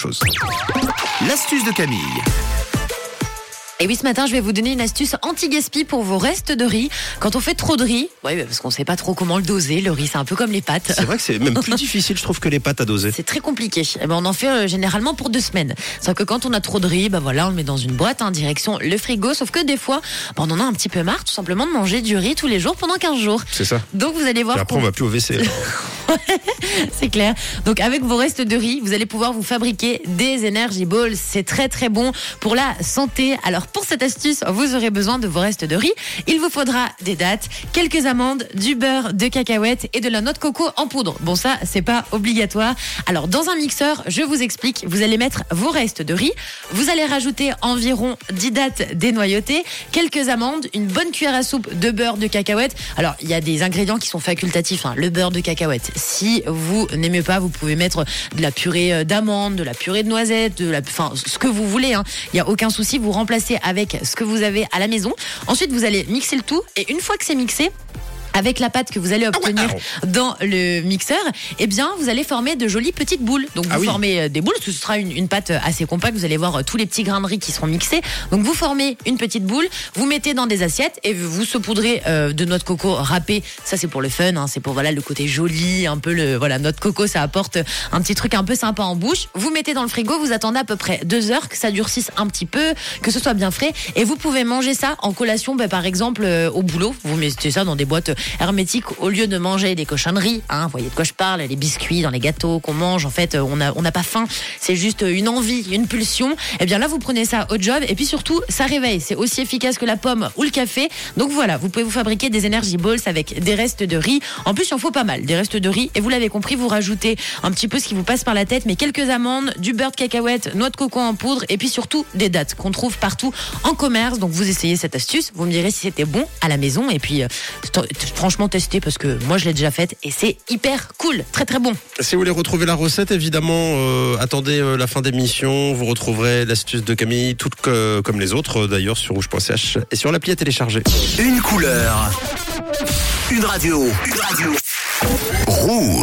chose. L'astuce de Camille. Et oui, ce matin, je vais vous donner une astuce anti-gaspi pour vos restes de riz. Quand on fait trop de riz, oui, parce qu'on sait pas trop comment le doser, le riz, c'est un peu comme les pâtes. C'est vrai que c'est même plus difficile, je trouve, que les pâtes à doser. C'est très compliqué. Eh ben, on en fait euh, généralement pour deux semaines. Sauf que quand on a trop de riz, bah voilà, on le met dans une boîte, en direction le frigo. Sauf que des fois, bah, on en a un petit peu marre, tout simplement, de manger du riz tous les jours pendant 15 jours. C'est ça. Donc vous allez voir. Et après, on va plus au WC. C'est clair. Donc avec vos restes de riz, vous allez pouvoir vous fabriquer des Energy Balls. C'est très très bon pour la santé. Alors pour cette astuce, vous aurez besoin de vos restes de riz. Il vous faudra des dattes, quelques amandes, du beurre de cacahuète et de la noix de coco en poudre. Bon ça, c'est pas obligatoire. Alors dans un mixeur, je vous explique, vous allez mettre vos restes de riz, vous allez rajouter environ 10 dattes dénoyautées, quelques amandes, une bonne cuillère à soupe de beurre de cacahuète. Alors il y a des ingrédients qui sont facultatifs, hein. le beurre de cacahuète. Si vous n'aimez pas, vous pouvez mettre de la purée euh, d'amandes, de la purée de noisettes, de la, enfin ce que vous voulez. hein. Il n'y a aucun souci. Vous remplacez avec ce que vous avez à la maison. Ensuite, vous allez mixer le tout et une fois que c'est mixé. Avec la pâte que vous allez obtenir dans le mixeur, eh bien, vous allez former de jolies petites boules. Donc, vous Ah oui. formez euh, des boules. Ce sera une, une pâte assez compacte. Vous allez voir euh, tous les petits grains de riz qui seront mixés. Donc, vous formez une petite boule. Vous mettez dans des assiettes et vous saupoudrez euh, de noix de coco râpée. Ça, c'est pour le fun. hein. C'est pour voilà le côté joli, un peu le voilà noix de coco. Ça apporte un petit truc un peu sympa en bouche. Vous mettez dans le frigo. Vous attendez à peu près deux heures que ça durcisse un petit peu, que ce soit bien frais. Et vous pouvez manger ça en collation, bah, par exemple euh, au boulot. Vous mettez ça dans des boîtes hermétiques au lieu de manger des cochonneries. Hein, vous voyez de quoi je parle Les biscuits dans les gâteaux qu'on mange. En fait, euh, on a on n'a pas faim. C'est juste euh, une envie, une pulsion. Et bien là, vous prenez ça au job. Et puis surtout, ça réveille. C'est aussi efficace que la pomme ou le café. Donc voilà, vous pouvez vous fabriquer des energy balls avec des restes de riz. En plus, il en faut pas mal, des restes de riz. Et vous l'avez compris, vous rajoutez un petit peu ce qui vous passe par la tête, mais quelques amandes, du beurre de cacahuète, noix de coco en poudre, et puis surtout des dattes qu'on trouve partout en commerce. Donc vous essayez cette astuce, vous me direz si c'était bon à la maison. Et puis euh, franchement testez parce que moi je l'ai déjà faite et c'est hyper cool, très très bon. Si vous voulez retrouver la recette, évidemment, euh, attendez euh, la fin d'émission. Vous retrouverez l'astuce de Camille, toutes que- comme les autres, euh, d'ailleurs, sur rouge.ch et sur l'appli à télécharger. Une couleur. Une radio. Une radio. Rouge.